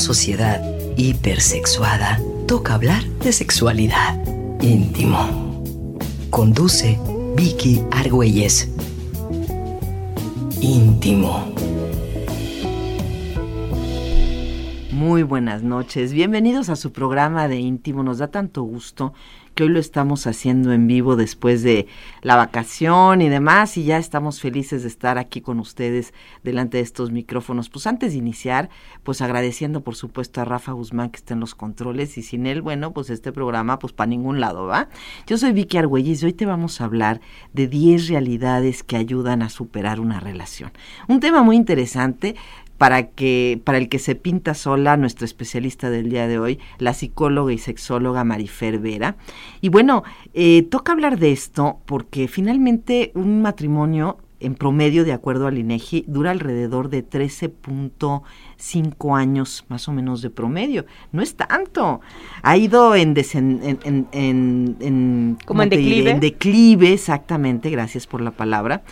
sociedad hipersexuada, toca hablar de sexualidad. Íntimo. Conduce Vicky Argüelles. Íntimo. Muy buenas noches, bienvenidos a su programa de íntimo. Nos da tanto gusto hoy lo estamos haciendo en vivo después de la vacación y demás y ya estamos felices de estar aquí con ustedes delante de estos micrófonos. Pues antes de iniciar, pues agradeciendo por supuesto a Rafa Guzmán que está en los controles y sin él, bueno, pues este programa pues para ningún lado, ¿va? Yo soy Vicky Argüelles y hoy te vamos a hablar de 10 realidades que ayudan a superar una relación. Un tema muy interesante para que para el que se pinta sola nuestra especialista del día de hoy, la psicóloga y sexóloga Marifer Vera. Y bueno, eh, toca hablar de esto porque finalmente un matrimonio en promedio, de acuerdo al INEGI, dura alrededor de 13.5 años más o menos de promedio. No es tanto. Ha ido en, en, en, como en declive. en declive, exactamente, gracias por la palabra.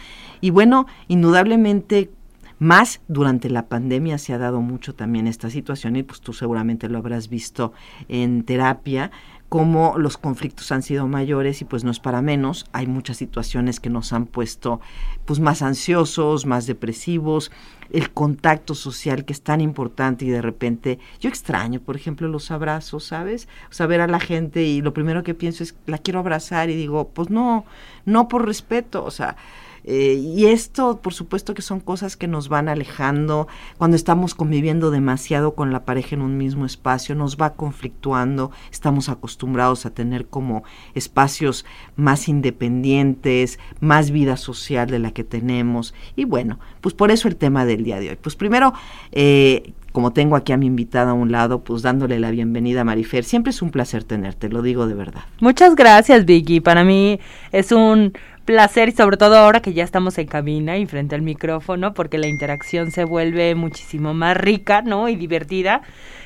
Y bueno, indudablemente más durante la pandemia se ha dado mucho también esta situación y pues tú seguramente lo habrás visto en terapia como los conflictos han sido mayores y pues no es para menos, hay muchas situaciones que nos han puesto pues más ansiosos, más depresivos, el contacto social que es tan importante y de repente yo extraño, por ejemplo, los abrazos, ¿sabes? O sea, ver a la gente y lo primero que pienso es la quiero abrazar y digo, pues no, no por respeto, o sea, eh, y esto, por supuesto que son cosas que nos van alejando cuando estamos conviviendo demasiado con la pareja en un mismo espacio, nos va conflictuando, estamos acostumbrados a tener como espacios más independientes, más vida social de la que tenemos. Y bueno, pues por eso el tema del día de hoy. Pues primero, eh, como tengo aquí a mi invitada a un lado, pues dándole la bienvenida a Marifer. Siempre es un placer tenerte, lo digo de verdad. Muchas gracias, Vicky. Para mí es un placer y sobre todo ahora que ya estamos en cabina y frente al micrófono porque la interacción se vuelve muchísimo más rica, ¿no? Y divertida.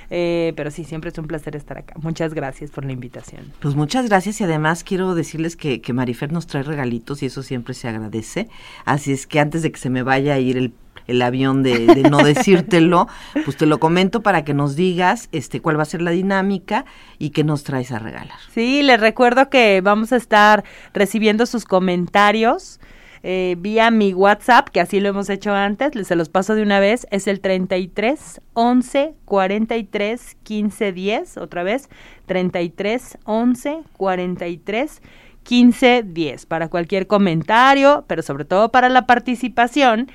Eh, pero sí, siempre es un placer estar acá. Muchas gracias por la invitación. Pues muchas gracias y además quiero decirles que, que Marifer nos trae regalitos y eso siempre se agradece. Así es que antes de que se me vaya a ir el el avión de, no decírtelo, pues te lo comento para que nos digas este cuál va a ser la dinámica y qué nos traes a regalar. Sí, les recuerdo que vamos a estar recibiendo sus comentarios. Eh, vía mi WhatsApp, que así lo hemos hecho antes, les se los paso de una vez, es el 33 11 43 15 10, otra vez, 33 11 43 15 10, para cualquier comentario, pero sobre todo para la participación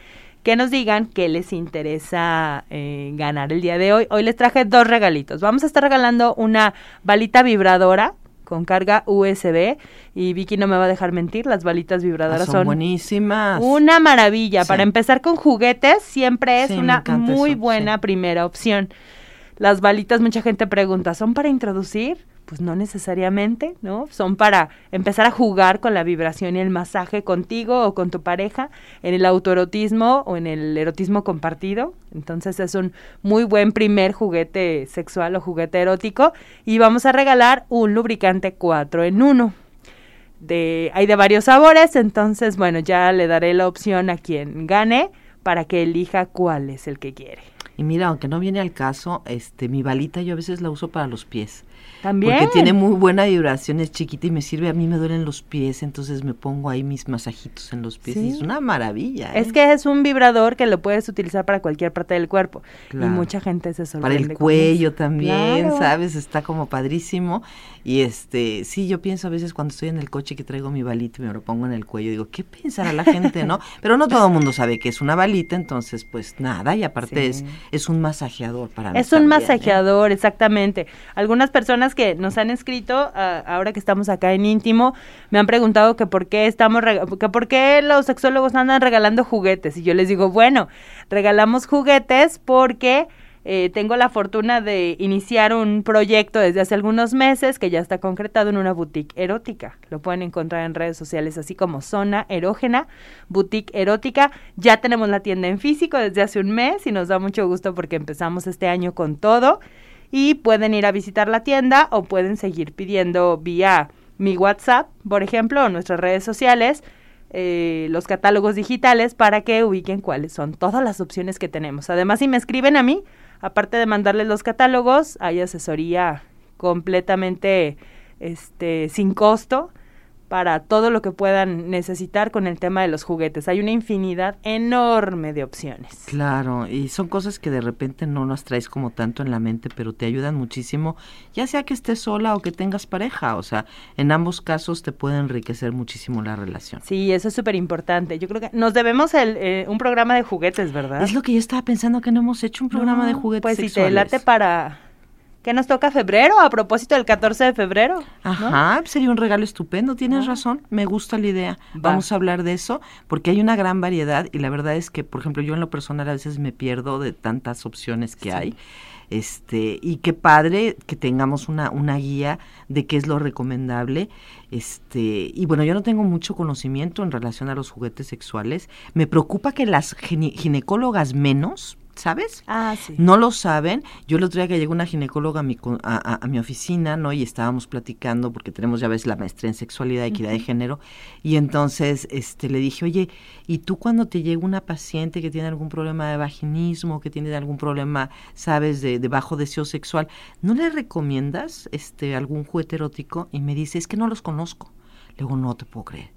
que nos digan qué les interesa eh, ganar el día de hoy. Hoy les traje dos regalitos. Vamos a estar regalando una balita vibradora con carga USB y Vicky no me va a dejar mentir, las balitas vibradoras ah, son, buenísimas. Una maravilla. Para empezar con juguetes siempre es una muy buena primera opción. Las balitas mucha gente pregunta, ¿son para introducir? Pues no necesariamente, ¿no? Son para empezar a jugar con la vibración y el masaje contigo o con tu pareja en el autoerotismo o en el erotismo compartido. Entonces es un muy buen primer juguete sexual o juguete erótico. Y vamos a regalar un lubricante 4 en 1. De, hay de varios sabores, entonces bueno, ya le daré la opción a quien gane para que elija cuál es el que quiere. Y mira, aunque no viene al caso, este mi balita yo a veces la uso para los pies. También. Porque tiene muy buena vibración, es chiquita y me sirve. A mí me duelen los pies, entonces me pongo ahí mis masajitos en los pies. Y es una maravilla. Es ¿eh? que es un vibrador que lo puedes utilizar para cualquier parte del cuerpo. Y mucha gente se sorprende. Para el cuello también, ¿sabes? Está como padrísimo. Y este, sí, yo pienso a veces cuando estoy en el coche que traigo mi balita y me lo pongo en el cuello, digo, ¿qué pensará la gente, no? Pero no todo el mundo sabe que es una balita, entonces pues nada, y aparte es, es un masajeador para mí. Es un ¿eh? masajeador, exactamente. Algunas personas que nos han escrito, ahora que estamos acá en íntimo, me han preguntado que por qué estamos, que por qué los sexólogos andan regalando juguetes. Y yo les digo, bueno, regalamos juguetes porque eh, tengo la fortuna de iniciar un proyecto desde hace algunos meses que ya está concretado en una boutique erótica. Lo pueden encontrar en redes sociales así como Zona Erógena, Boutique Erótica. Ya tenemos la tienda en físico desde hace un mes y nos da mucho gusto porque empezamos este año con todo y pueden ir a visitar la tienda o pueden seguir pidiendo vía mi WhatsApp, por ejemplo, o nuestras redes sociales, eh, los catálogos digitales para que ubiquen cuáles son todas las opciones que tenemos. Además, si me escriben a mí, aparte de mandarles los catálogos, hay asesoría completamente este, sin costo para todo lo que puedan necesitar con el tema de los juguetes. Hay una infinidad enorme de opciones. Claro, y son cosas que de repente no las traes como tanto en la mente, pero te ayudan muchísimo, ya sea que estés sola o que tengas pareja, o sea, en ambos casos te puede enriquecer muchísimo la relación. Sí, eso es súper importante. Yo creo que nos debemos el, eh, un programa de juguetes, ¿verdad? Es lo que yo estaba pensando que no hemos hecho un programa de juguetes Pues si te late para ¿Qué nos toca febrero? A propósito del 14 de febrero. Ajá, sería un regalo estupendo, tienes razón, me gusta la idea. Vamos a hablar de eso porque hay una gran variedad y la verdad es que, por ejemplo, yo en lo personal a veces me pierdo de tantas opciones que hay. Este, y qué padre que tengamos una, una guía de qué es lo recomendable. Este, y bueno, yo no tengo mucho conocimiento en relación a los juguetes sexuales. Me preocupa que las ginecólogas menos, ¿sabes? Ah, sí. No lo saben. Yo el otro día que llegó una ginecóloga a mi, a, mi oficina, ¿no? Y estábamos platicando, porque tenemos ya ves la maestría en sexualidad y equidad de género, y entonces este, le dije, oye, ¿y tú cuando te llega una paciente que tiene algún problema de vaginismo, que tiene algún problema, sabes, de, de bajo deseo sexual, ¿no le recomiendas este, algún juguete erótico? Y me dice, es que no los conozco. Le digo, no te puedo creer.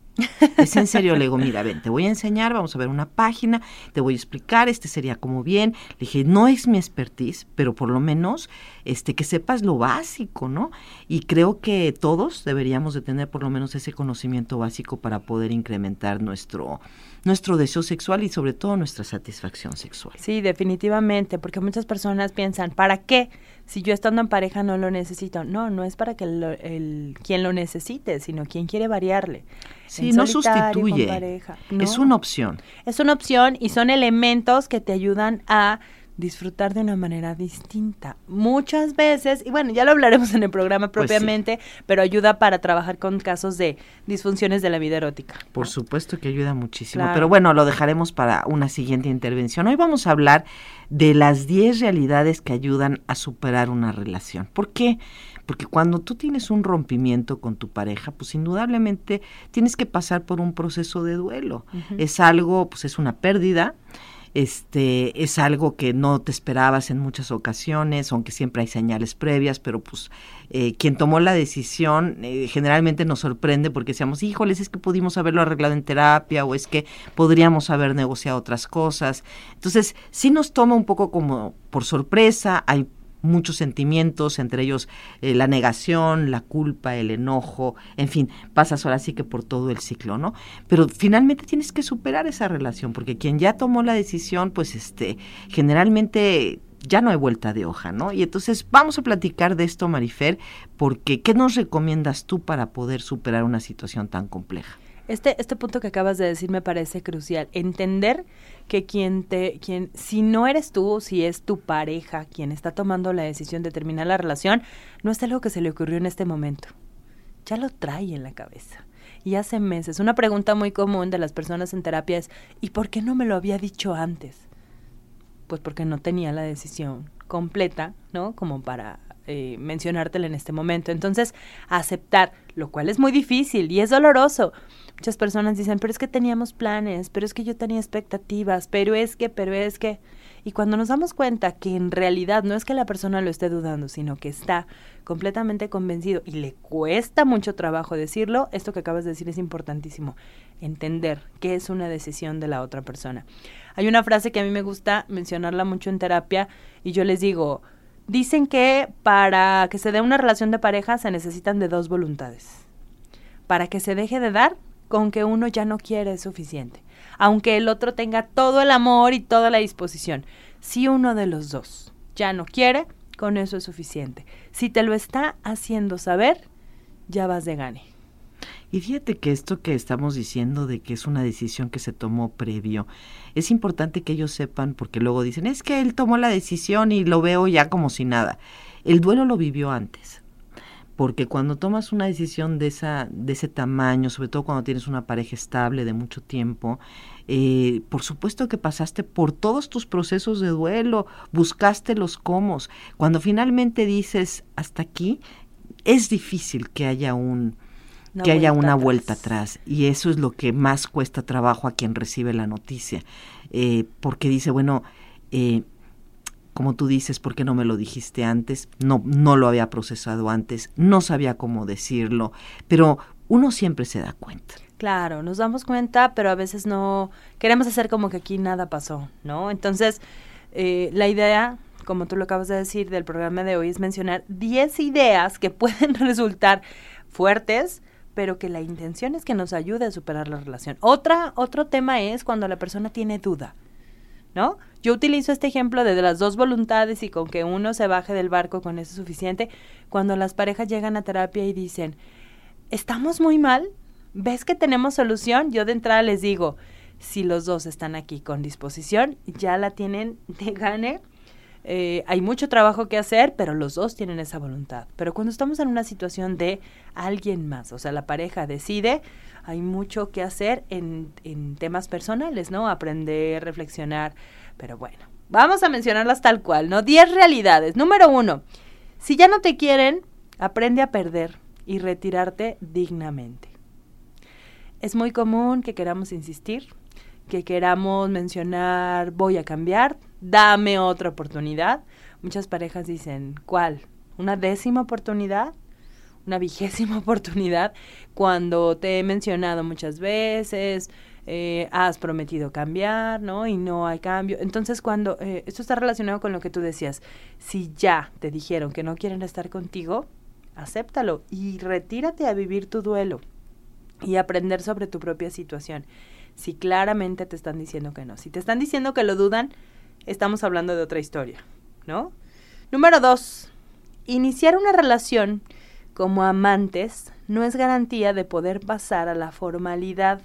Es en serio, le digo, mira, ven, te voy a enseñar, vamos a ver una página, te voy a explicar, este sería como bien. Le dije, no es mi expertise, pero por lo menos este que sepas lo básico, ¿no? Y creo que todos deberíamos de tener por lo menos ese conocimiento básico para poder incrementar nuestro nuestro deseo sexual y sobre todo nuestra satisfacción sexual. Sí, definitivamente, porque muchas personas piensan, ¿para qué? Si yo estando en pareja no lo necesito. No, no es para que el, quien lo necesite, sino quien quiere variarle. Sí, no sustituye. Es una opción. Es una opción y son elementos que te ayudan a disfrutar de una manera distinta. Muchas veces, y bueno, ya lo hablaremos en el programa pues propiamente, pero ayuda para trabajar con casos de disfunciones de la vida erótica. Por supuesto que ayuda muchísimo, pero bueno, lo dejaremos para una siguiente intervención. Hoy vamos a hablar de las 10 realidades que ayudan a superar una relación. ¿Por qué? Porque cuando tú tienes un rompimiento con tu pareja, pues indudablemente tienes que pasar por un proceso de duelo. Es algo, pues es una pérdida, este es algo que no te esperabas en muchas ocasiones, aunque siempre hay señales previas, pero pues eh, quien tomó la decisión eh, generalmente nos sorprende porque decíamos, híjoles, es que pudimos haberlo arreglado en terapia o es que podríamos haber negociado otras cosas. Entonces, sí nos toma un poco como por sorpresa, hay muchos sentimientos, entre ellos eh, la negación, la culpa, el enojo, en fin, pasas ahora sí que por todo el ciclo, ¿no? Pero finalmente tienes que superar esa relación, porque quien ya tomó la decisión, pues este, generalmente ya no hay vuelta de hoja, ¿no? Y entonces vamos a platicar de esto, Marifer, porque ¿qué nos recomiendas tú para poder superar una situación tan compleja? Este, este punto que acabas de decir me parece crucial. Entender que quien te, quien, si no eres tú, si es tu pareja quien está tomando la decisión de terminar la relación, no es algo que se le ocurrió en este momento. Ya lo trae en la cabeza. Y hace meses. Una pregunta muy común de las personas en terapia es, ¿y por qué no me lo había dicho antes? Pues porque no tenía la decisión completa, ¿no? Como para eh, mencionártela en este momento. Entonces, aceptar, lo cual es muy difícil y es doloroso, Muchas personas dicen, pero es que teníamos planes, pero es que yo tenía expectativas, pero es que, pero es que... Y cuando nos damos cuenta que en realidad no es que la persona lo esté dudando, sino que está completamente convencido y le cuesta mucho trabajo decirlo, esto que acabas de decir es importantísimo, entender qué es una decisión de la otra persona. Hay una frase que a mí me gusta mencionarla mucho en terapia y yo les digo, dicen que para que se dé una relación de pareja se necesitan de dos voluntades. Para que se deje de dar con que uno ya no quiere es suficiente, aunque el otro tenga todo el amor y toda la disposición. Si uno de los dos ya no quiere, con eso es suficiente. Si te lo está haciendo saber, ya vas de gane. Y fíjate que esto que estamos diciendo de que es una decisión que se tomó previo, es importante que ellos sepan porque luego dicen, es que él tomó la decisión y lo veo ya como si nada. El duelo lo vivió antes porque cuando tomas una decisión de, esa, de ese tamaño, sobre todo cuando tienes una pareja estable de mucho tiempo, eh, por supuesto que pasaste por todos tus procesos de duelo, buscaste los cómo. Cuando finalmente dices hasta aquí, es difícil que haya un que haya una vuelta atrás y eso es lo que más cuesta trabajo a quien recibe la noticia, eh, porque dice bueno eh, como tú dices, ¿por qué no me lo dijiste antes? No, no lo había procesado antes, no sabía cómo decirlo, pero uno siempre se da cuenta. Claro, nos damos cuenta, pero a veces no queremos hacer como que aquí nada pasó, ¿no? Entonces, eh, la idea, como tú lo acabas de decir, del programa de hoy es mencionar 10 ideas que pueden resultar fuertes, pero que la intención es que nos ayude a superar la relación. Otra, otro tema es cuando la persona tiene duda. ¿no? Yo utilizo este ejemplo de, las dos voluntades y con que uno se baje del barco con eso suficiente, cuando las parejas llegan a terapia y dicen, estamos muy mal, ¿ves que tenemos solución? Yo de entrada les digo, si los dos están aquí con disposición, ya la tienen de gane. Eh, hay mucho trabajo que hacer, pero los dos tienen esa voluntad. Pero cuando estamos en una situación de alguien más, o sea, la pareja decide, hay mucho que hacer en, en temas personales, ¿no? Aprender, reflexionar, pero bueno, vamos a mencionarlas tal cual, ¿no? Diez realidades. Número uno, si ya no te quieren, aprende a perder y retirarte dignamente. Es muy común que queramos insistir, que queramos mencionar voy a cambiar, dame otra oportunidad. Muchas parejas dicen, ¿cuál? ¿Una décima oportunidad? una vigésima oportunidad cuando te he mencionado muchas veces, eh, has prometido cambiar, ¿no? Y no hay cambio. Entonces, cuando eh, esto está relacionado con lo que tú decías, si ya te dijeron que no quieren estar contigo, acéptalo y retírate a vivir tu duelo y aprender sobre tu propia situación. Si claramente te están diciendo que no, si te están diciendo que lo dudan, estamos hablando de otra historia, ¿no? Número dos, iniciar una relación como amantes no es garantía de poder pasar a la formalidad.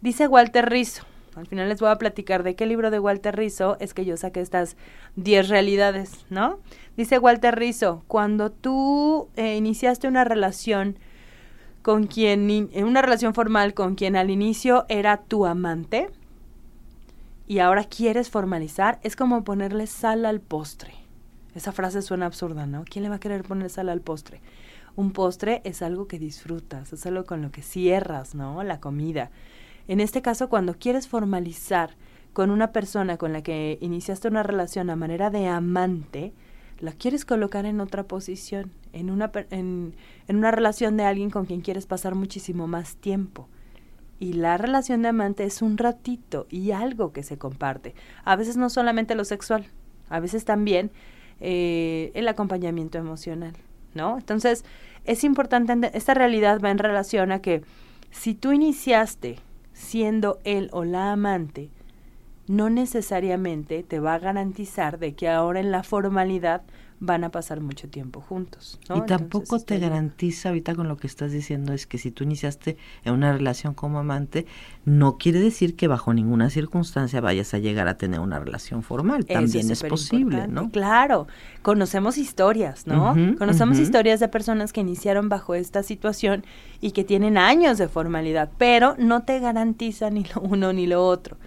Dice Walter Rizzo, al final les voy a platicar de qué libro de Walter Rizzo es que yo saqué estas 10 realidades, ¿no? Dice Walter Rizzo, cuando tú eh, iniciaste una relación con quien, en una relación formal con quien al inicio era tu amante y ahora quieres formalizar, es como ponerle sal al postre. Esa frase suena absurda, ¿no? ¿Quién le va a querer poner sal al postre? Un postre es algo que disfrutas, es algo con lo que cierras, ¿no? La comida. En este caso, cuando quieres formalizar con una persona con la que iniciaste una relación a manera de amante, la quieres colocar en otra posición, en una, en, en una relación de alguien con quien quieres pasar muchísimo más tiempo. Y la relación de amante es un ratito y algo que se comparte. A veces no solamente lo sexual, a veces también eh, el acompañamiento emocional, ¿no? Entonces, es importante, esta realidad va en relación a que si tú iniciaste siendo él o la amante, no necesariamente te va a garantizar de que ahora en la formalidad van a pasar mucho tiempo juntos. Y tampoco te garantiza, ahorita con lo que estás diciendo, es que si tú iniciaste en una relación como amante, no quiere decir que bajo ninguna circunstancia vayas a llegar a tener una relación formal. También es, posible, ¿no? Claro, conocemos historias, ¿no? conocemos historias de personas que iniciaron bajo esta situación y que tienen años de formalidad, pero no te garantiza ni lo uno ni lo otro.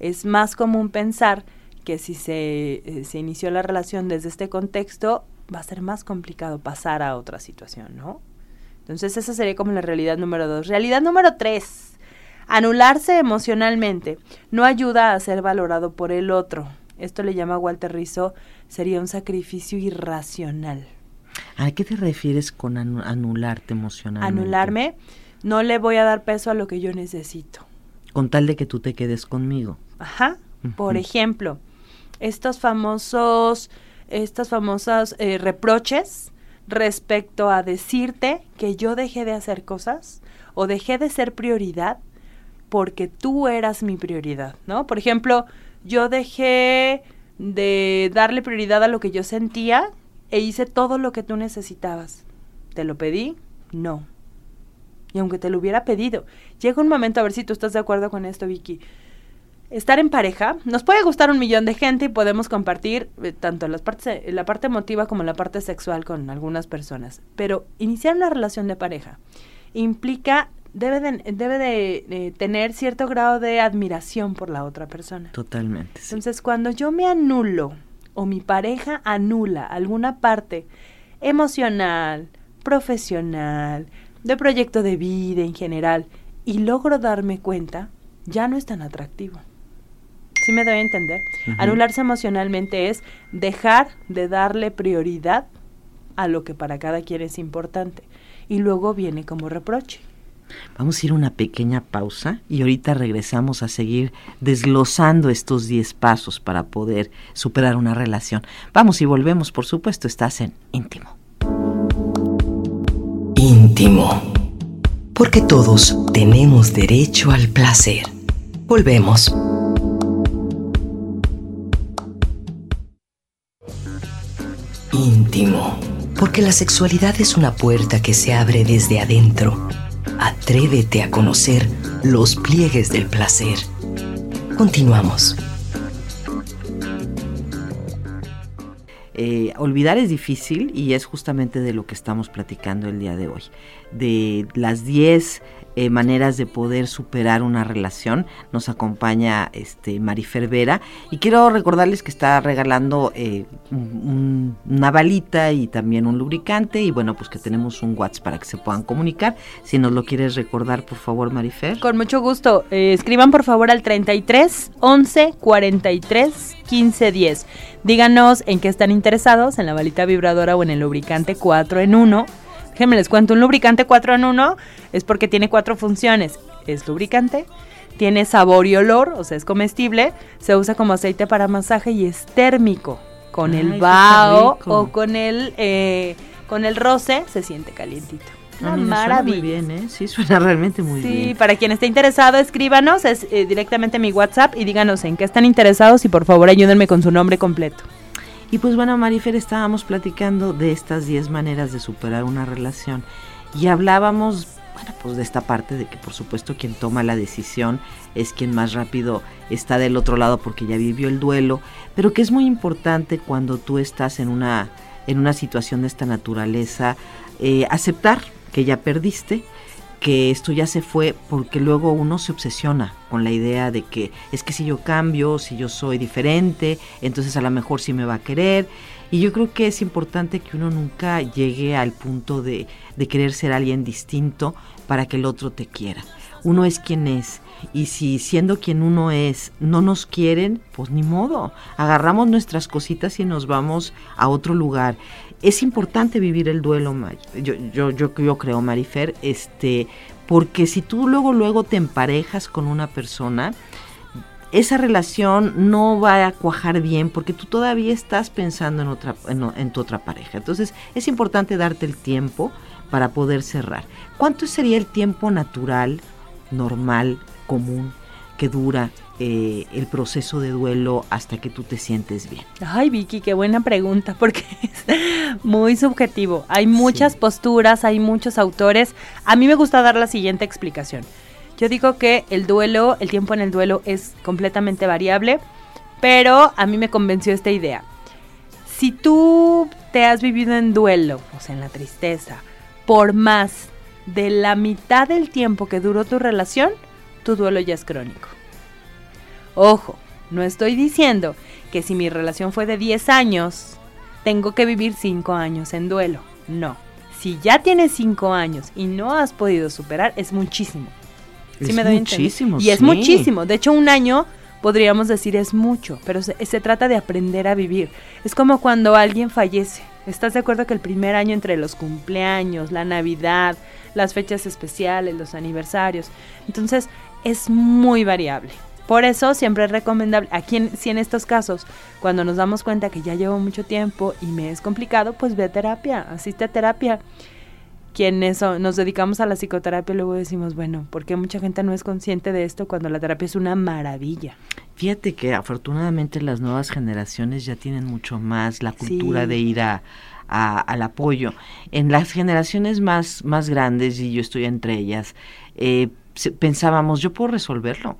Es más común pensar que si se, eh, se inició la relación desde este contexto, va a ser más complicado pasar a otra situación, ¿no? Entonces esa sería como la realidad número dos. Realidad número tres, anularse emocionalmente no ayuda a ser valorado por el otro. Esto le llama Walter Rizzo, sería un sacrificio irracional. ¿A qué te refieres con anularte emocionalmente? Anularme, no le voy a dar peso a lo que yo necesito. Con tal de que tú te quedes conmigo. Ajá. Por ejemplo, estos famosos, estas famosas eh, reproches respecto a decirte que yo dejé de hacer cosas o dejé de ser prioridad porque tú eras mi prioridad, ¿no? Por ejemplo, yo dejé de darle prioridad a lo que yo sentía e hice todo lo que tú necesitabas. ¿Te lo pedí? No. Y aunque te lo hubiera pedido, llega un momento, a ver si tú estás de acuerdo con esto, Vicky estar en pareja, nos puede gustar un millón de gente y podemos compartir eh, tanto las partes, la parte emotiva como la parte sexual con algunas personas. Pero iniciar una relación de pareja implica, debe de, debe de, tener cierto grado de admiración por la otra persona. Totalmente. Entonces, cuando yo me anulo o mi pareja anula alguna parte emocional, profesional, de proyecto de vida en general, y logro darme cuenta, ya no es tan atractivo. ¿Sí me doy a entender? Anularse emocionalmente es dejar de darle prioridad a lo que para cada quien es importante. Y luego viene como reproche. Vamos a ir a una pequeña pausa y ahorita regresamos a seguir desglosando estos 10 pasos para poder superar una relación. Vamos y volvemos, por supuesto, estás en íntimo. Íntimo. Porque todos tenemos derecho al placer. Volvemos. Íntimo. Porque la sexualidad es una puerta que se abre desde adentro Atrévete a conocer los pliegues del placer. Continuamos. Eh, olvidar es difícil y es justamente de lo que estamos platicando el día de hoy. De las 10 eh, maneras de poder superar una relación. Nos acompaña este Marifer Vera y quiero recordarles que está regalando eh, una balita y también un lubricante y bueno pues que tenemos un WhatsApp para que se puedan comunicar. Si nos lo quieres recordar por favor Marifer. Con mucho gusto. Eh, escriban por favor al 33 11 43 15 10. Díganos en qué están interesados, en la balita vibradora o en el lubricante 4 en 1 Déjenme les cuento, un lubricante 4 en 1 es porque tiene cuatro funciones. Es lubricante, tiene sabor y olor, o sea, es comestible, se usa como aceite para masaje y es térmico. Con el vaho o con el, eh, con el roce se siente calientito. Una maravilla. muy bien, ¿eh? Sí, suena realmente muy bien. Sí, para quien esté interesado, escríbanos es, eh, directamente mi WhatsApp y díganos en qué están interesados y por favor ayúdenme con su nombre completo. Y pues bueno, Marifer, estábamos platicando de estas 10 maneras de superar una relación. Y hablábamos, bueno, pues de esta parte de que por supuesto quien toma la decisión es quien más rápido está del otro lado porque ya vivió el duelo, pero que es muy importante cuando tú estás en una, en una situación de esta naturaleza, eh, aceptar que ya perdiste, que esto ya se fue porque luego uno se obsesiona con la idea de que es que si yo cambio, si yo soy diferente, entonces a lo mejor sí me va a querer. Y yo creo que es importante que uno nunca llegue al punto de, de querer ser alguien distinto para que el otro te quiera. Uno es quien es. Y si siendo quien uno es no nos quieren, pues ni modo. Agarramos nuestras cositas y nos vamos a otro lugar es importante vivir el duelo, yo, yo, yo, creo, Marifer, este, porque si tú luego, luego te emparejas con una persona, esa relación no va a cuajar bien porque tú todavía estás pensando en, otra, en, tu otra pareja. Entonces es importante darte el tiempo para poder cerrar. ¿Cuánto sería el tiempo natural, normal, común, que dura eh, el proceso de duelo hasta que tú te sientes bien? Ay, Vicky, qué buena pregunta, porque es muy subjetivo. Hay muchas posturas, hay muchos autores. A mí me gusta dar la siguiente explicación. Yo digo que el duelo, el tiempo en el duelo es completamente variable, pero a mí me convenció esta idea. Si tú te has vivido en duelo, o sea, en la tristeza, por más de la mitad del tiempo que duró tu relación, tu duelo ya es crónico. Ojo, no estoy diciendo que si mi relación fue de 10 años, tengo que vivir 5 años en duelo. No. Si ya tienes 5 años y no has podido superar, es muchísimo. es muchísimo. Y es muchísimo. De hecho, un año podríamos decir es mucho, pero se, se, trata de aprender a vivir. Es como cuando alguien fallece. ¿Estás de acuerdo que el primer año entre los cumpleaños, la Navidad, las fechas especiales, los aniversarios? Entonces, es muy variable. Por eso siempre es recomendable, aquí si en estos casos, cuando nos damos cuenta que ya llevo mucho tiempo y me es complicado, pues ve a terapia, asiste a terapia. Quienes nos dedicamos a la psicoterapia luego decimos, bueno, porque mucha gente no es consciente de esto cuando la terapia es una maravilla? Fíjate que afortunadamente las nuevas generaciones ya tienen mucho más la cultura de ir a, al apoyo. En las generaciones más, más grandes, y yo estoy entre ellas, eh, pensábamos, yo puedo resolverlo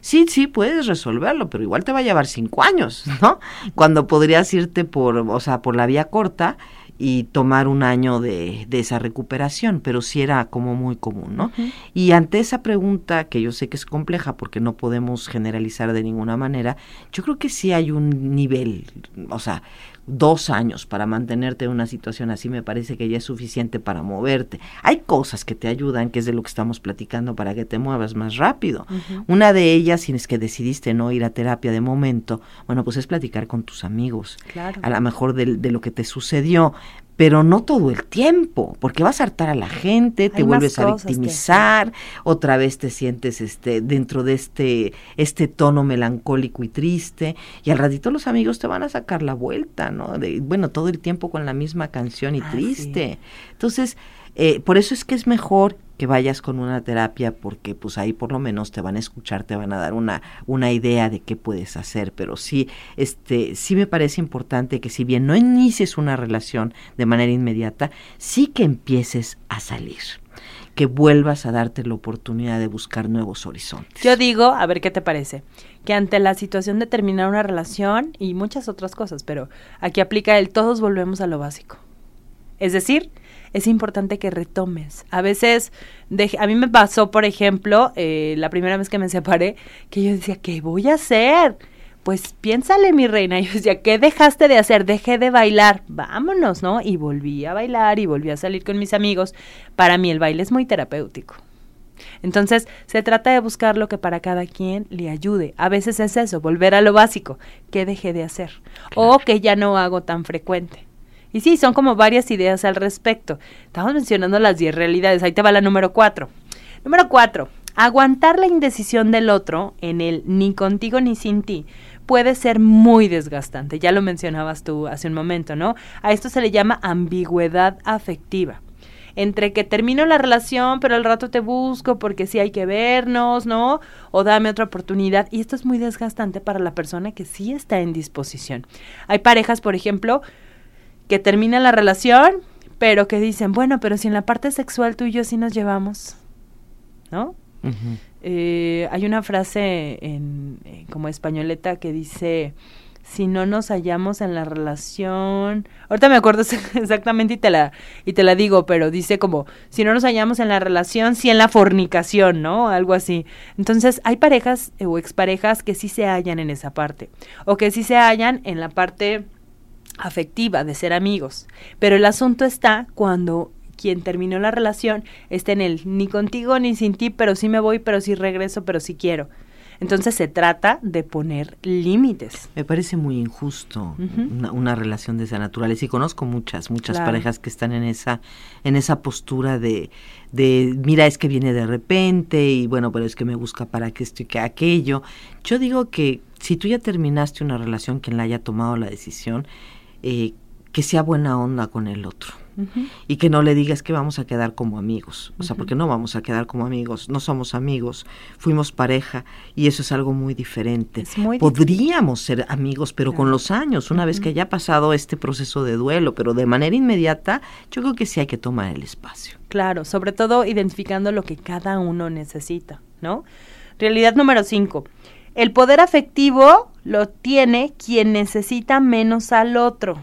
Sí, sí, puedes resolverlo, pero igual te va a llevar cinco años, ¿no? Cuando podrías irte por, o sea, por la vía corta y tomar un año de, de, esa recuperación, pero sí era como muy común, ¿no? Y ante esa pregunta, que yo sé que es compleja porque no podemos generalizar de ninguna manera, yo creo que sí hay un nivel, o sea, dos años para mantenerte en una situación así me parece que ya es suficiente para moverte. Hay cosas que te ayudan, que es de lo que estamos platicando, para que te muevas más rápido. Una de ellas, si es que decidiste no ir a terapia de momento, bueno, pues es platicar con tus amigos. Claro. A lo mejor de, de lo que te sucedió, pero no todo el tiempo, porque vas a hartar a la gente, te vuelves a victimizar, otra vez te sientes este dentro de este este tono melancólico y triste y al ratito los amigos te van a sacar la vuelta, ¿no? De, bueno, todo el tiempo con la misma canción y ah, triste. Entonces, eh, por eso es que es mejor que vayas con una terapia porque pues ahí por lo menos te van a escuchar, te van a dar una, una idea de qué puedes hacer, pero sí, este, sí me parece importante que si bien no inicies una relación de manera inmediata, sí que empieces a salir que vuelvas a darte la oportunidad de buscar nuevos horizontes. Yo digo, a ver qué te parece, que ante la situación de terminar una relación y muchas otras cosas, pero aquí aplica el todos volvemos a lo básico. Es decir, es importante que retomes. A veces, a mí me pasó, por ejemplo, eh, la primera vez que me separé, que yo decía, ¿qué voy a hacer? Pues piénsale, mi reina. Yo decía, ¿qué dejaste de hacer? Dejé de bailar. Vámonos, ¿no? Y volví a bailar y volví a salir con mis amigos. Para mí el baile es muy terapéutico. Entonces, se trata de buscar lo que para cada quien le ayude. A veces es eso, volver a lo básico, ¿qué dejé de hacer? O que ya no hago tan frecuente. Y sí, son como varias ideas al respecto. Estamos mencionando las 10 realidades. Ahí te va la número 4. Número 4. Aguantar la indecisión del otro en el ni contigo ni sin ti puede ser muy desgastante. Ya lo mencionabas tú hace un momento, ¿no? A esto se le llama ambigüedad afectiva entre que termino la relación, pero al rato te busco porque sí hay que vernos, ¿no? O dame otra oportunidad. Y esto es muy desgastante para la persona que sí está en disposición. Hay parejas, por ejemplo, que termina la relación, pero que dicen, bueno, pero si en la parte sexual tú y yo sí nos llevamos, ¿no? Eh, hay una frase en, como españoleta que dice, si no nos hallamos en la relación, ahorita me acuerdo exactamente y te la y te la digo, pero dice como si no nos hallamos en la relación, sí en la fornicación, ¿no? Algo así. Entonces, hay parejas o exparejas que sí se hallan en esa parte o que sí se hallan en la parte afectiva de ser amigos. Pero el asunto está cuando quien terminó la relación está en el ni contigo ni sin ti, pero sí me voy, pero sí regreso, pero sí quiero. Entonces se trata de poner límites. Me parece muy injusto una, relación de esa naturaleza y conozco muchas, muchas parejas que están en esa, en esa postura de, de, mira, es que viene de repente y bueno, pero es que me busca para que esto y que aquello. Yo digo que si tú ya terminaste una relación, quien la haya tomado la decisión, eh, que sea buena onda con el otro. Y que no le digas que vamos a quedar como amigos. O sea, porque no vamos a quedar como amigos. No somos amigos. Fuimos pareja y eso es algo muy diferente. Podríamos ser amigos, pero con los años, una vez que haya pasado este proceso de duelo, pero de manera inmediata, yo creo que sí hay que tomar el espacio. Claro, sobre todo identificando lo que cada uno necesita, ¿no? Realidad número cinco. El poder afectivo lo tiene quien necesita menos al otro.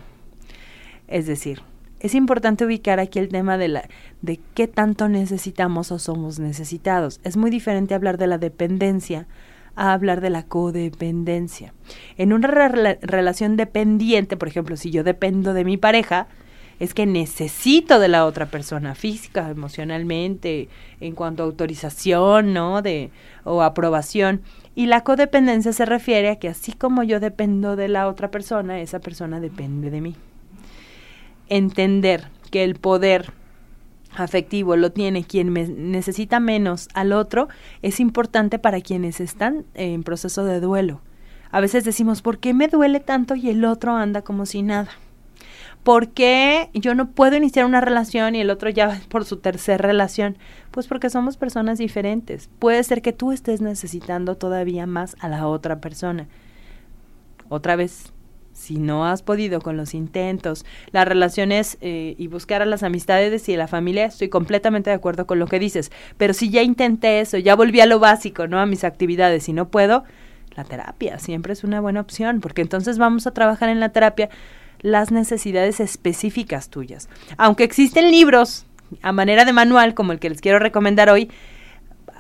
Es decir, es importante ubicar aquí el tema de la de qué tanto necesitamos o somos necesitados. Es muy diferente hablar de la dependencia a hablar de la codependencia. En una relación dependiente, por ejemplo, si yo dependo de mi pareja, es que necesito de la otra persona física, emocionalmente, en cuanto a autorización, ¿no? De o aprobación. Y la codependencia se refiere a que así como yo dependo de la otra persona, esa persona depende de mí. Entender que el poder afectivo lo tiene quien me necesita menos al otro es importante para quienes están en proceso de duelo. A veces decimos, ¿por qué me duele tanto y el otro anda como si nada? ¿Por qué yo no puedo iniciar una relación y el otro ya por su tercera relación? Pues porque somos personas diferentes. Puede ser que tú estés necesitando todavía más a la otra persona. Otra vez, si no has podido con los intentos, las relaciones eh, y buscar a las amistades y a la familia, estoy completamente de acuerdo con lo que dices. Pero si ya intenté eso, ya volví a lo básico, ¿no? A mis actividades y no puedo, la terapia siempre es una buena opción, porque entonces vamos a trabajar en la terapia las necesidades específicas tuyas. Aunque existen libros a manera de manual, como el que les quiero recomendar hoy,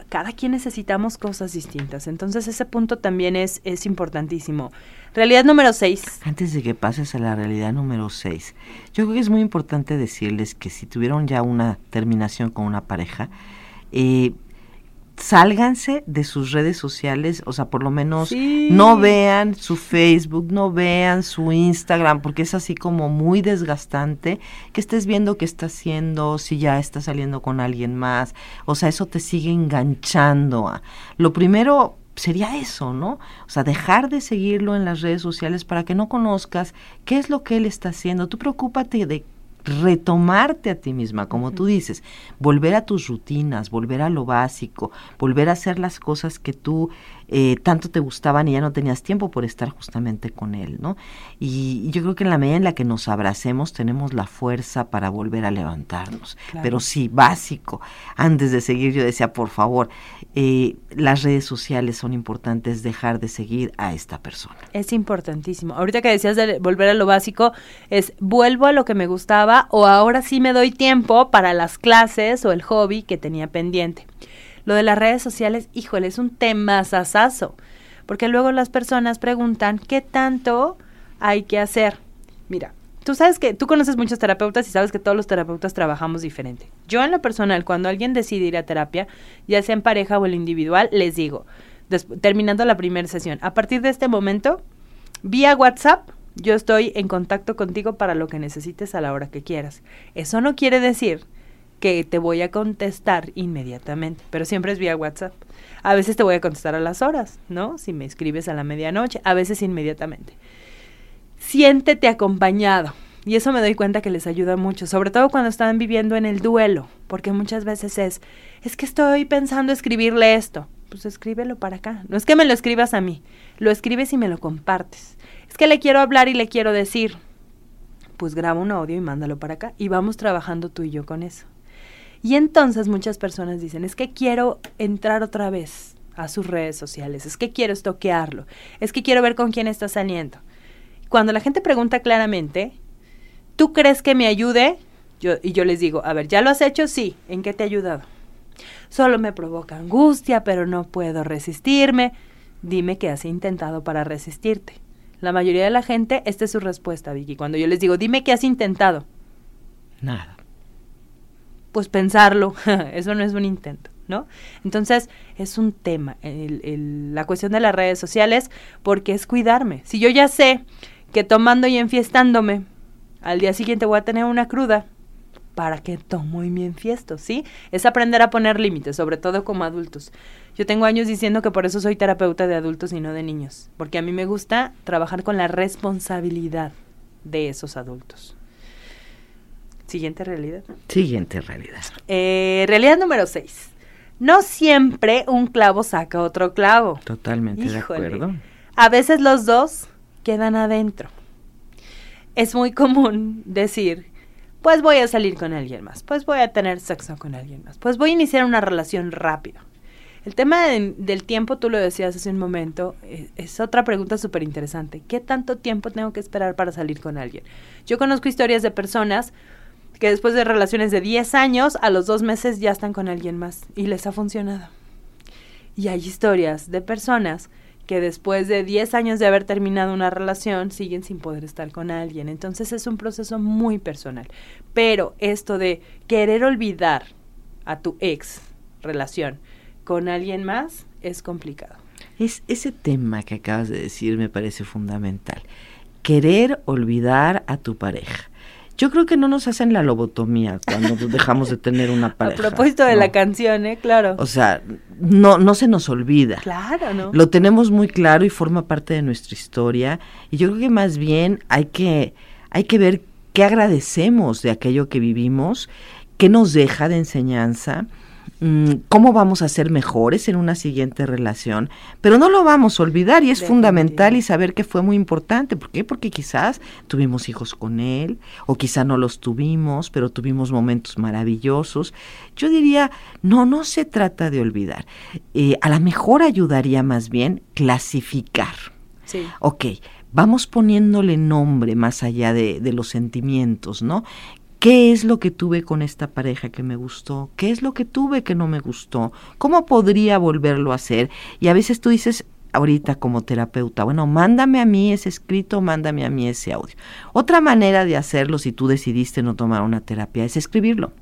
cada quien necesitamos cosas distintas. Entonces ese punto también es, es importantísimo. Realidad número 6. Antes de que pases a la realidad número 6, yo creo que es muy importante decirles que si tuvieron ya una terminación con una pareja, eh, sálganse de sus redes sociales, o sea, por lo menos no vean su Facebook, no vean su Instagram, porque es así como muy desgastante que estés viendo qué está haciendo, si ya está saliendo con alguien más, o sea, eso te sigue enganchando. A, lo primero sería eso, ¿no? O sea, dejar de seguirlo en las redes sociales para que no conozcas qué es lo que él está haciendo. Tú preocúpate de retomarte a ti misma, como tú dices, volver a tus rutinas, volver a lo básico, volver a hacer las cosas que tú eh, tanto te gustaban y ya no tenías tiempo por estar justamente con él, ¿no? Y, yo creo que en la medida en la que nos abracemos tenemos la fuerza para volver a levantarnos. Pero sí, básico. Antes de seguir yo decía, por favor, eh, las redes sociales son importantes, dejar de seguir a esta persona. Es importantísimo. Ahorita que decías de volver a lo básico, es vuelvo a lo que me gustaba o ahora sí me doy tiempo para las clases o el hobby que tenía pendiente. Lo de las redes sociales, híjole, es un tema sasazo, porque luego las personas preguntan qué tanto hay que hacer. Mira, tú sabes que tú conoces muchos terapeutas y sabes que todos los terapeutas trabajamos diferente. Yo en lo personal, cuando alguien decide ir a terapia, ya sea en pareja o en individual, les digo, terminando la primera sesión, a partir de este momento, vía WhatsApp, yo estoy en contacto contigo para lo que necesites a la hora que quieras. Eso no quiere decir que te voy a contestar inmediatamente, pero siempre es vía WhatsApp. A veces te voy a contestar a las horas, ¿no? Si me escribes a la medianoche, a veces inmediatamente. Siéntete acompañado. Y eso me doy cuenta que les ayuda mucho, sobre todo cuando están viviendo en el duelo, porque muchas veces es, es que estoy pensando escribirle esto. Pues escríbelo para acá. No es que me lo escribas a mí, lo escribes y me lo compartes. Es que le quiero hablar y le quiero decir. Pues graba un audio y mándalo para acá y vamos trabajando tú y yo con eso. Y entonces muchas personas dicen, es que quiero entrar otra vez a sus redes sociales, es que quiero estoquearlo, es que quiero ver con quién está saliendo. Cuando la gente pregunta claramente, ¿tú crees que me ayude? Yo, y yo les digo, a ver, ¿ya lo has hecho? Sí. ¿En qué te ha ayudado? Solo me provoca angustia, pero no puedo resistirme. Dime qué has intentado para resistirte. La mayoría de la gente, esta es su respuesta, Vicky. Cuando yo les digo, dime qué has intentado. Nada pues pensarlo, eso no es un intento, ¿no? Entonces, es un tema, la cuestión de las redes sociales, porque es cuidarme. Si yo ya sé que tomando y enfiestándome, al día siguiente voy a tener una cruda, ¿para qué tomo y me enfiesto? ¿Sí? Es aprender a poner límites, sobre todo como adultos. Yo tengo años diciendo que por eso soy terapeuta de adultos y no de niños, porque a mí me gusta trabajar con la responsabilidad de esos adultos. Siguiente realidad. Siguiente realidad. Eh, realidad número 6. No siempre un clavo saca otro clavo. Totalmente de acuerdo. A veces los dos quedan adentro. Es muy común decir, pues voy a salir con alguien más, pues voy a tener sexo con alguien más, pues voy a iniciar una relación rápido. El tema del tiempo, tú lo decías hace un momento, es, es otra pregunta súper interesante. ¿Qué tanto tiempo tengo que esperar para salir con alguien? Yo conozco historias de personas que después de relaciones de 10 años, a los dos meses ya están con alguien más y les ha funcionado. Y hay historias de personas que después de 10 años de haber terminado una relación siguen sin poder estar con alguien. Entonces es un proceso muy personal. Pero esto de querer olvidar a tu ex relación con alguien más es complicado. Es ese tema que acabas de decir me parece fundamental. Querer olvidar a tu pareja. Yo creo que no nos hacen la lobotomía cuando dejamos de tener una pareja. A propósito de la canción, ¿eh? Claro. O sea, no, no se nos olvida. Claro, ¿no? Lo tenemos muy claro y forma parte de nuestra historia. Y yo creo que más bien hay que, hay que ver qué agradecemos de aquello que vivimos, qué nos deja de enseñanza cómo vamos a ser mejores en una siguiente relación, pero no lo vamos a olvidar y es fundamental y saber que fue muy importante. ¿Por qué? Porque quizás tuvimos hijos con él o quizá no los tuvimos, pero tuvimos momentos maravillosos. Yo diría, no, no se trata de olvidar. Eh, a lo mejor ayudaría más bien clasificar. Sí. Ok, vamos poniéndole nombre más allá de, de los sentimientos, ¿no? ¿Qué es lo que tuve con esta pareja que me gustó? ¿Qué es lo que tuve que no me gustó? ¿Cómo podría volverlo a hacer? Y a veces tú dices, ahorita como terapeuta, bueno, mándame a mí ese escrito, mándame a mí ese audio. Otra manera de hacerlo, si tú decidiste no tomar una terapia, es escribirlo.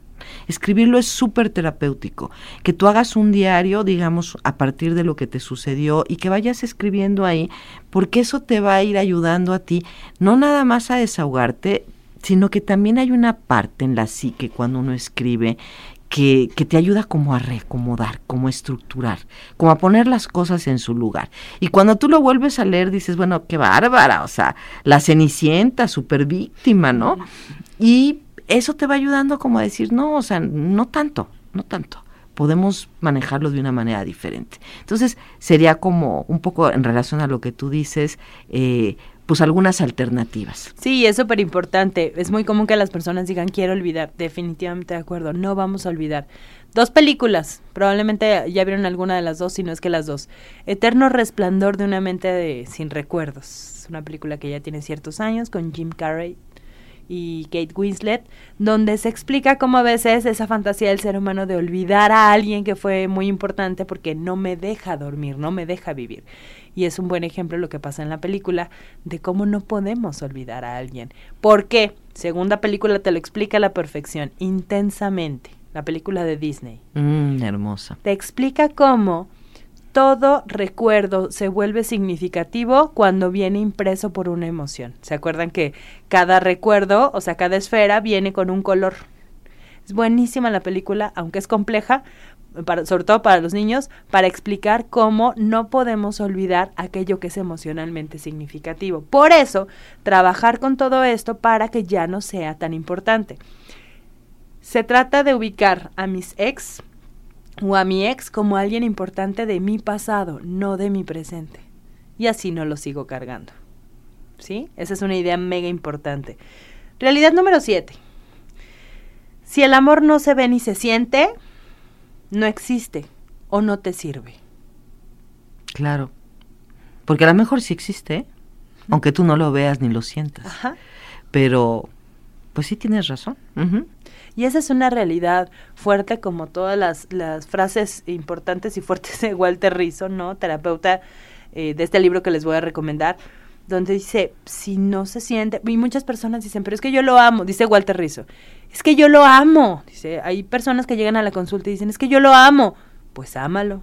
Escribirlo es súper terapéutico. Que tú hagas un diario, digamos, a partir de lo que te sucedió y que vayas escribiendo ahí, porque eso te va a ir ayudando a ti, no nada más a desahogarte, sino que también hay una parte en la psique cuando uno escribe que, que, te ayuda como a reacomodar, como a estructurar, como a poner las cosas en su lugar. Y cuando tú lo vuelves a leer, dices, bueno, qué bárbara, o sea, la cenicienta, super víctima, ¿no? Y eso te va ayudando como a decir, no, o sea, no tanto, no tanto. Podemos manejarlo de una manera diferente. Entonces, sería como un poco en relación a lo que tú dices, eh, pues algunas alternativas. Sí, es súper importante. Es muy común que las personas digan quiero olvidar. Definitivamente de acuerdo, no vamos a olvidar. Dos películas, probablemente ya vieron alguna de las dos, si no es que las dos. Eterno Resplandor de una mente de, sin recuerdos. Es una película que ya tiene ciertos años con Jim Carrey y Kate Winslet, donde se explica cómo a veces esa fantasía del ser humano de olvidar a alguien que fue muy importante porque no me deja dormir, no me deja vivir. Y es un buen ejemplo lo que pasa en la película de cómo no podemos olvidar a alguien. ¿Por qué? Segunda película te lo explica a la perfección, intensamente. La película de Disney. Mm, hermosa. Te explica cómo todo recuerdo se vuelve significativo cuando viene impreso por una emoción. ¿Se acuerdan que cada recuerdo, o sea, cada esfera viene con un color? Es buenísima la película, aunque es compleja, para, sobre todo para los niños, para explicar cómo no podemos olvidar aquello que es emocionalmente significativo. Por eso, trabajar con todo esto para que ya no sea tan importante. Se trata de ubicar a mis ex o a mi ex como alguien importante de mi pasado, no de mi presente. Y así no lo sigo cargando. ¿Sí? Esa es una idea mega importante. Realidad número 7. Si el amor no se ve ni se siente, no existe o no te sirve. Claro. Porque a lo mejor sí existe, aunque tú no lo veas ni lo sientas. Ajá. Pero, pues sí tienes razón. Y esa es una realidad fuerte como todas las, las frases importantes y fuertes de Walter Rizzo, ¿no? Terapeuta eh, de este libro que les voy a recomendar, donde dice, si no se siente, y muchas personas dicen, pero es que yo lo amo, dice Walter Rizzo, es que yo lo amo, dice, hay personas que llegan a la consulta y dicen, es que yo lo amo, pues ámalo,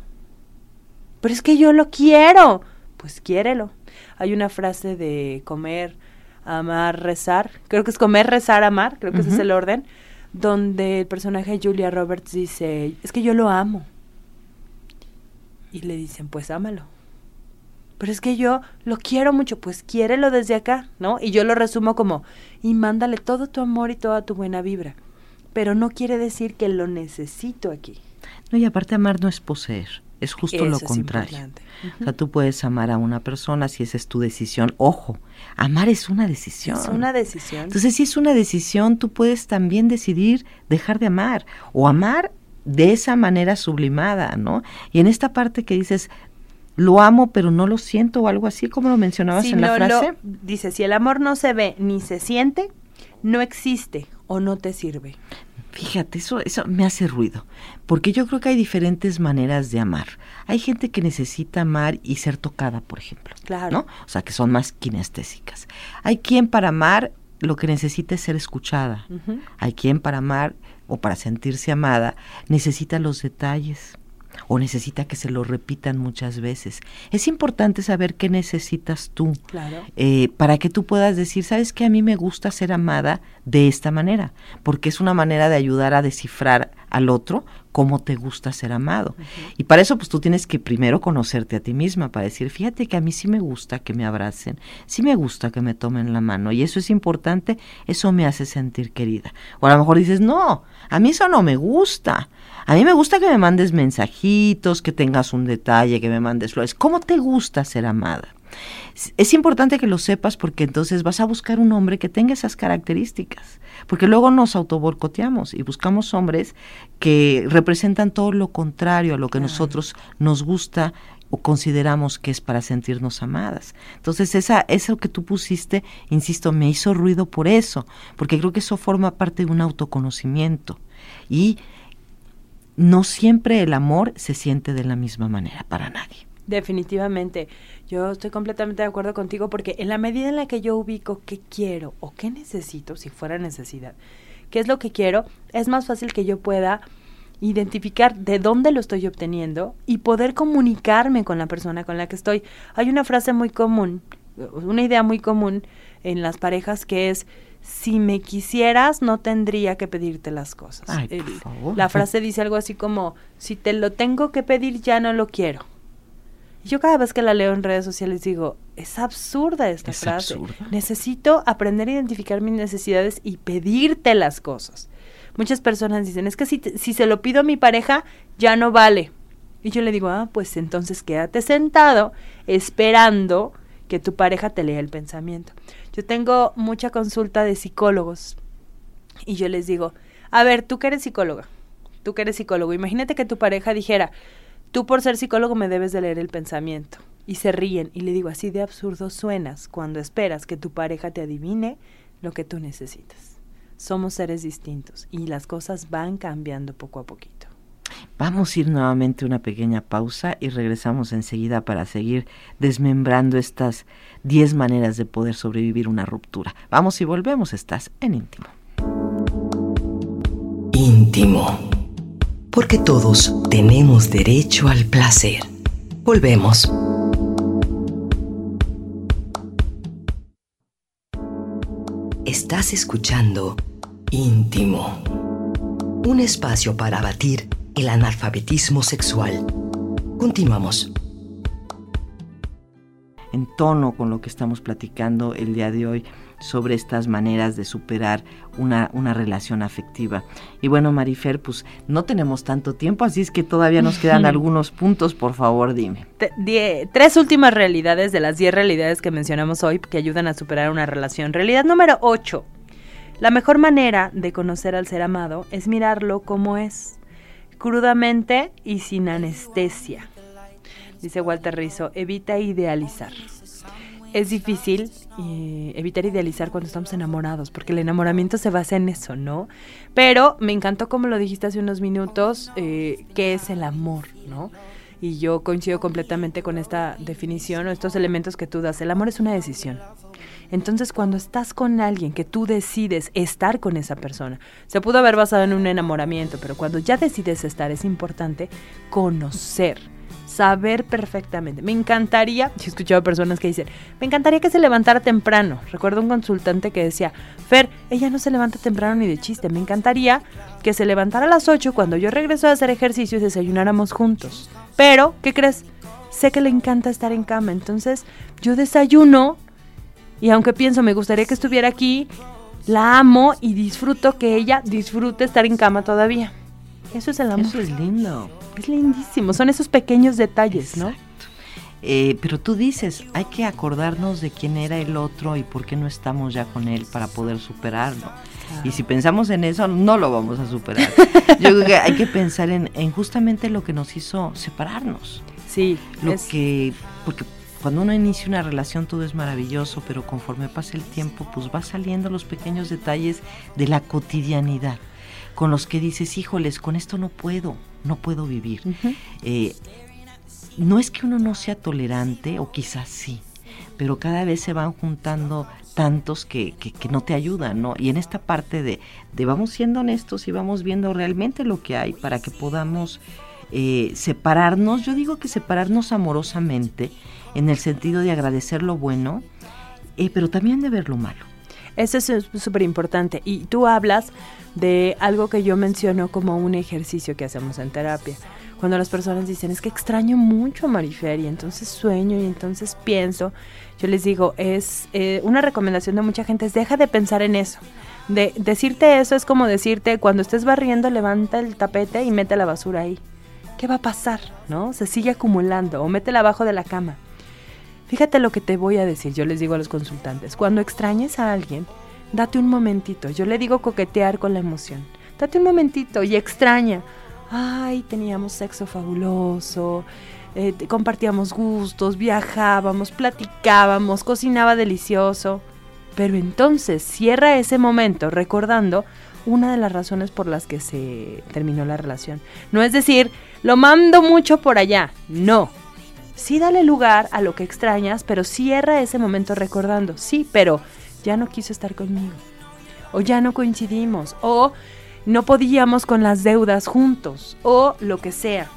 pero es que yo lo quiero, pues quiérelo. Hay una frase de comer, amar, rezar, creo que es comer, rezar, amar, creo que uh -huh. ese es el orden, donde el personaje de Julia Roberts dice, es que yo lo amo. Y le dicen, pues ámalo. Pero es que yo lo quiero mucho, pues quiérelo desde acá, ¿no? Y yo lo resumo como, y mándale todo tu amor y toda tu buena vibra. Pero no quiere decir que lo necesito aquí. No, y aparte amar no es poseer, es justo Eso lo es contrario. importante. O sea, tú puedes amar a una persona si esa es tu decisión. Ojo, amar es una decisión. Es una decisión. Entonces, si es una decisión, tú puedes también decidir dejar de amar o amar de esa manera sublimada, ¿no? Y en esta parte que dices, lo amo pero no lo siento o algo así, como lo mencionabas Si en la no lo- frase. dice, si el amor no se ve ni se siente, no existe o no te sirve. Fíjate, eso, eso me hace ruido, porque yo creo que hay diferentes maneras de amar. Hay gente que necesita amar y ser tocada, por ejemplo, Claro. ¿no? O sea, que son más kinestésicas. Hay quien para amar lo que necesita es ser escuchada. Hay quien para amar o para sentirse amada necesita los detalles o necesita que se lo repitan muchas veces. Es importante saber qué necesitas tú Claro. eh, para que tú puedas decir, sabes que a mí me gusta ser amada de esta manera, porque es una manera de ayudar a descifrar al otro cómo te gusta ser amado. Y para eso pues tú tienes que primero conocerte a ti misma, para decir, fíjate que a mí sí me gusta que me abracen, sí me gusta que me tomen la mano, y eso es importante, eso me hace sentir querida. O a lo mejor dices, no, a mí eso no me gusta. A mí me gusta que me mandes mensajitos, que tengas un detalle, que me mandes flores. ¿Cómo te gusta ser amada? Es- importante que lo sepas porque entonces vas a buscar un hombre que tenga esas características. Porque luego nos autoborcoteamos y buscamos hombres que representan todo lo contrario a lo que Claro. nosotros nos gusta o consideramos que es para sentirnos amadas. Entonces, esa, eso que tú pusiste, insisto, me hizo ruido por eso, porque creo que eso forma parte de un autoconocimiento. Y no siempre el amor se siente de la misma manera para nadie. Definitivamente, yo estoy completamente de acuerdo contigo porque en la medida en la que yo ubico qué quiero o qué necesito, si fuera necesidad, qué es lo que quiero, es más fácil que yo pueda identificar de dónde lo estoy obteniendo y poder comunicarme con la persona con la que estoy. Hay una frase muy común, una idea muy común en las parejas que es, si me quisieras no tendría que pedirte las cosas. La frase dice algo así como, si te lo tengo que pedir ya no lo quiero. Yo cada vez que la leo en redes sociales digo, es absurda esta frase. Necesito aprender a identificar mis necesidades y pedirte las cosas. Muchas personas dicen, es que si, si se lo pido a mi pareja, ya no vale. Y yo le digo, ah, pues entonces quédate sentado esperando que tu pareja te lea el pensamiento. Yo tengo mucha consulta de psicólogos y yo les digo, a ver, tú que eres psicóloga, tú que eres psicólogo, imagínate que tu pareja dijera, tú por ser psicólogo me debes de leer el pensamiento. Y se ríen y le digo, así de absurdo suenas cuando esperas que tu pareja te adivine lo que tú necesitas somos seres distintos y las cosas van cambiando poco a poquito. Vamos a ir nuevamente una pequeña pausa y regresamos enseguida para seguir desmembrando estas 10 maneras de poder sobrevivir una ruptura. Vamos y volvemos, estás en íntimo. Íntimo. Porque todos tenemos derecho al placer. Volvemos. Estás escuchando Íntimo. Un espacio para abatir el analfabetismo sexual. Continuamos. En tono con lo que estamos platicando el día de hoy sobre estas maneras de superar una, una relación afectiva. Y bueno, Marifer, pues no tenemos tanto tiempo, así es que todavía nos quedan algunos puntos, por favor, dime. tres últimas realidades de las diez realidades que mencionamos hoy que ayudan a superar una relación. Realidad número 8 la mejor manera de conocer al ser amado es mirarlo como es, crudamente y sin anestesia. Dice Walter Rizzo, evita idealizar. Es difícil eh, evitar idealizar cuando estamos enamorados, porque el enamoramiento se basa en eso, ¿no? Pero me encantó como lo dijiste hace unos minutos, eh, qué es el amor, ¿no? Y yo coincido completamente con esta definición o estos elementos que tú das. El amor es una decisión. Entonces, cuando estás con alguien que tú decides estar con esa persona, se pudo haber basado en un enamoramiento, pero cuando ya decides estar es importante conocer, saber perfectamente. Me encantaría, yo he escuchado personas que dicen, me encantaría que se levantara temprano. Recuerdo un consultante que decía, Fer, ella no se levanta temprano ni de chiste, me encantaría que se levantara a las 8 cuando yo regreso a hacer ejercicio y desayunáramos juntos. Pero, ¿qué crees? Sé que le encanta estar en cama, entonces yo desayuno y aunque pienso, me gustaría que estuviera aquí, la amo y disfruto que ella disfrute estar en cama todavía. Eso es el amor. Eso es lindo. Es lindísimo. Son esos pequeños detalles, ¿no? Eh, pero tú dices, hay que acordarnos de quién era el otro y por qué no estamos ya con él para poder superarlo. Y si pensamos en eso, no lo vamos a superar. Yo creo que hay que pensar en, justamente lo que nos hizo separarnos. Sí. Lo que, porque cuando uno inicia una relación todo es maravilloso, pero conforme pasa el tiempo, pues va saliendo los pequeños detalles de la cotidianidad, con los que dices, híjoles, con esto no puedo, no puedo vivir. Eh, no es que uno no sea tolerante, o quizás sí, pero cada vez se van juntando tantos que, que, no te ayudan, ¿no? Y en esta parte de, de, vamos siendo honestos y vamos viendo realmente lo que hay para que podamos eh, separarnos, yo digo que separarnos amorosamente, en el sentido de agradecer lo bueno, eh, pero también de ver lo malo. Eso es súper importante. Y tú hablas de algo que yo menciono como un ejercicio que hacemos en terapia. Cuando las personas dicen, es que extraño mucho a Marifer y entonces sueño y entonces pienso, yo les digo, es eh, una recomendación de mucha gente, es deja de pensar en eso. De, decirte eso es como decirte, cuando estés barriendo, levanta el tapete y mete la basura ahí. ¿Qué va a pasar? ¿No? Se sigue acumulando o métela abajo de la cama. Fíjate lo que te voy a decir, yo les digo a los consultantes, cuando extrañes a alguien, date un momentito, yo le digo coquetear con la emoción, date un momentito y extraña, ay, teníamos sexo fabuloso, eh, compartíamos gustos, viajábamos, platicábamos, cocinaba delicioso. Pero entonces cierra ese momento recordando una de las razones por las que se terminó la relación. No es decir, lo mando mucho por allá, no. Sí dale lugar a lo que extrañas, pero cierra ese momento recordando, sí, pero ya no quiso estar conmigo. O ya no coincidimos, o no podíamos con las deudas juntos, o lo que sea.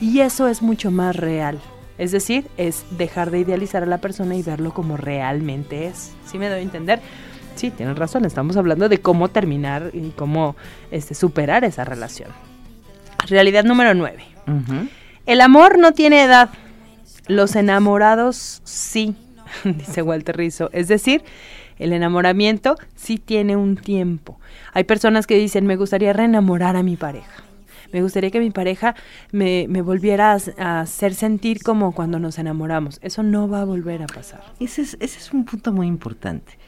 Y eso es mucho más real. Es decir, es dejar de idealizar a la persona y verlo como realmente es. ¿Sí me doy a entender? Sí, tienen razón, estamos hablando de cómo terminar y cómo este, superar esa relación. Realidad número 9. El amor no tiene edad. Los enamorados sí, dice Walter Rizzo. Es decir, el enamoramiento sí tiene un tiempo. Hay personas que dicen, me gustaría reenamorar a mi pareja. Me gustaría que mi pareja me, volviera a, hacer sentir como cuando nos enamoramos. Eso no va a volver a pasar. Ese es, ese es un punto muy importante.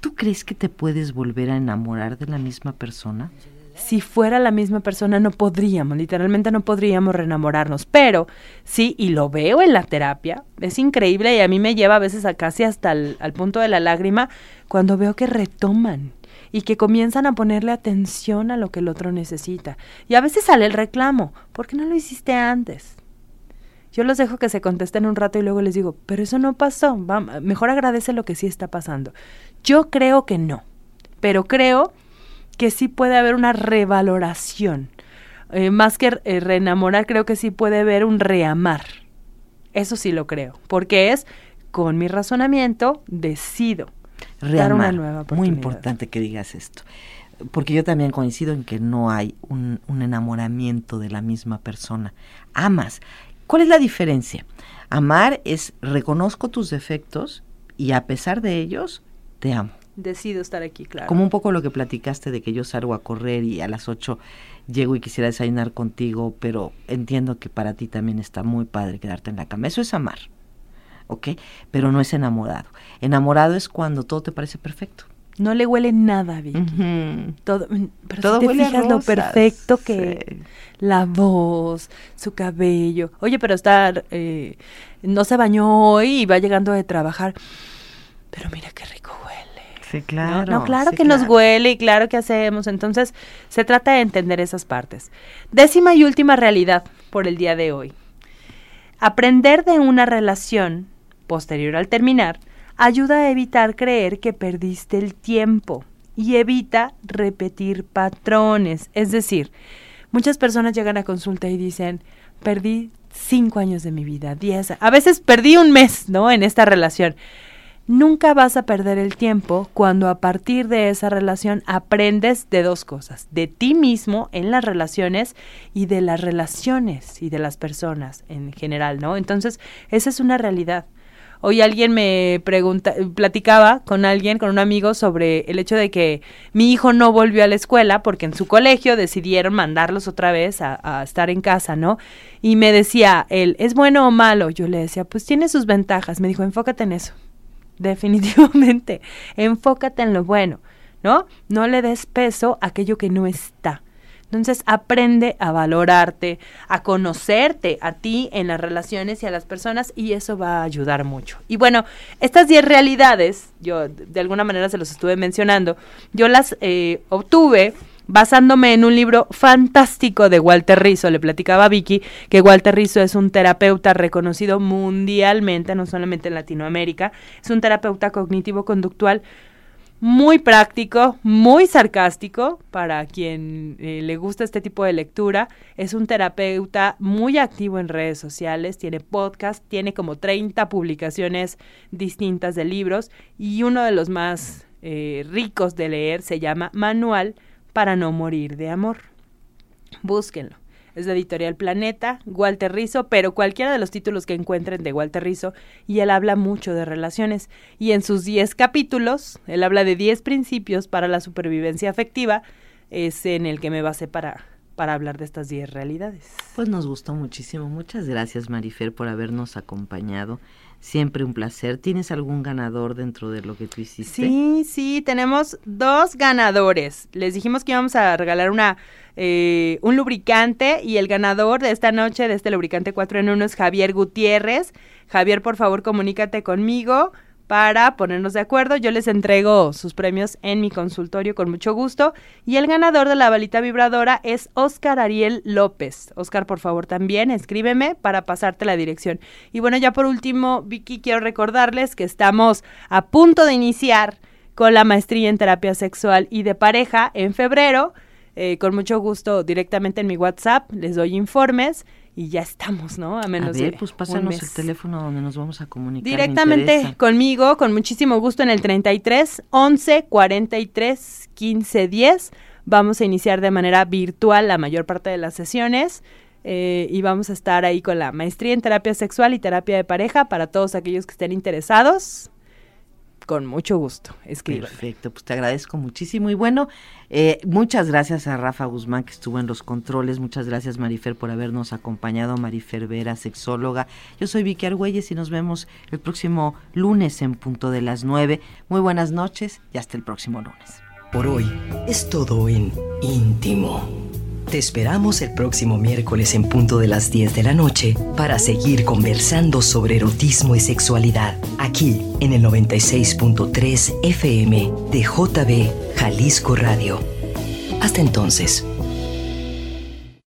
¿Tú crees que te puedes volver a enamorar de la misma persona? Si fuera la misma persona no podríamos, literalmente no podríamos reenamorarnos, pero sí, y lo veo en la terapia, es increíble y a mí me lleva a veces a casi hasta el al punto de la lágrima cuando veo que retoman y que comienzan a ponerle atención a lo que el otro necesita. Y a veces sale el reclamo, ¿por qué no lo hiciste antes? Yo los dejo que se contesten un rato y luego les digo, pero eso no pasó, mejor agradece lo que sí está pasando. Yo creo que no, pero creo que sí puede haber una revaloración. Eh, más que eh, reenamorar, creo que sí puede haber un reamar. Eso sí lo creo, porque es con mi razonamiento decido dar una nueva oportunidad. Muy importante que digas esto, porque yo también coincido en que no hay un, un enamoramiento de la misma persona. Amas. ¿Cuál es la diferencia? Amar es reconozco tus defectos y a pesar de ellos te amo decido estar aquí, claro. Como un poco lo que platicaste de que yo salgo a correr y a las 8 llego y quisiera desayunar contigo, pero entiendo que para ti también está muy padre quedarte en la cama. Eso es amar, ¿ok? Pero no es enamorado. Enamorado es cuando todo te parece perfecto. No le huele nada, Vicky. Todo, pero todo si te fijas lo perfecto que la voz, su cabello. Oye, pero estar eh, no se bañó hoy y va llegando de trabajar. Pero mira qué rico Sí, claro. No, claro que nos huele y claro que hacemos. Entonces, se trata de entender esas partes. Décima y última realidad por el día de hoy. Aprender de una relación posterior al terminar ayuda a evitar creer que perdiste el tiempo y evita repetir patrones. Es decir, muchas personas llegan a consulta y dicen, perdí cinco años de mi vida, diez, a veces perdí un mes, ¿no? En esta relación. Nunca vas a perder el tiempo cuando a partir de esa relación aprendes de dos cosas, de ti mismo en las relaciones y de las relaciones y de las personas en general, ¿no? Entonces, esa es una realidad. Hoy alguien me pregunta, platicaba con alguien, con un amigo, sobre el hecho de que mi hijo no volvió a la escuela porque en su colegio decidieron mandarlos otra vez a, a, estar en casa, ¿no? Y me decía él, ¿es bueno o malo? Yo le decía, pues tiene sus ventajas. Me dijo, enfócate en eso definitivamente. Enfócate en lo bueno, ¿no? No le des peso a aquello que no está. Entonces aprende a valorarte, a conocerte a ti en las relaciones y a las personas y eso va a ayudar mucho. Y bueno, estas 10 realidades, yo de alguna manera se los estuve mencionando, yo las eh, obtuve basándome en un libro fantástico de Walter Rizzo. Le platicaba Vicky que Walter Rizzo es un terapeuta reconocido mundialmente, no solamente en Latinoamérica. Es un terapeuta cognitivo-conductual muy práctico, muy sarcástico para quien eh, le gusta este tipo de lectura. Es un terapeuta muy activo en redes sociales, tiene podcast, tiene como 30 publicaciones distintas de libros y uno de los más eh, ricos de leer se llama Manual para no morir de amor. Búsquenlo. Es de Editorial Planeta, Walter Rizzo, pero cualquiera de los títulos que encuentren de Walter Rizzo, y él habla mucho de relaciones. Y en sus 10 capítulos, él habla de 10 principios para la supervivencia afectiva, es en el que me basé para, para hablar de estas 10 realidades. Pues nos gustó muchísimo. Muchas gracias, Marifer, por habernos acompañado Siempre un placer. ¿Tienes algún ganador dentro de lo que tú hiciste? Sí, sí, tenemos dos ganadores. Les dijimos que íbamos a regalar una eh, un lubricante y el ganador de esta noche de este lubricante 4 en 1 es Javier Gutiérrez. Javier, por favor, comunícate conmigo para ponernos de acuerdo. Yo les entrego sus premios en mi consultorio con mucho gusto. Y el ganador de la balita vibradora es Oscar Ariel López. Oscar, por favor, también escríbeme para pasarte la dirección. Y bueno, ya por último, Vicky, quiero recordarles que estamos a punto de iniciar con la maestría en terapia sexual y de pareja en febrero. Eh, con mucho gusto, directamente en mi WhatsApp, les doy informes y ya estamos, ¿no? A menos a ver, pues pásanos el teléfono donde nos vamos a comunicar. Directamente conmigo, con muchísimo gusto en el 33 11 43 15 10. Vamos a iniciar de manera virtual la mayor parte de las sesiones. Eh, y vamos a estar ahí con la maestría en terapia sexual y terapia de pareja para todos aquellos que estén interesados con mucho gusto. Escribe. Perfecto, pues te agradezco muchísimo. Y bueno, eh, muchas gracias a Rafa Guzmán que estuvo en los controles. Muchas gracias Marifer por habernos acompañado. Marifer Vera, sexóloga. Yo soy Vicky Argüelles y nos vemos el próximo lunes en punto de las nueve. Muy buenas noches y hasta el próximo lunes. Por hoy es todo en íntimo. Te esperamos el próximo miércoles en punto de las 10 de la noche para seguir conversando sobre erotismo y sexualidad, aquí en el 96.3 FM de JB Jalisco Radio. Hasta entonces.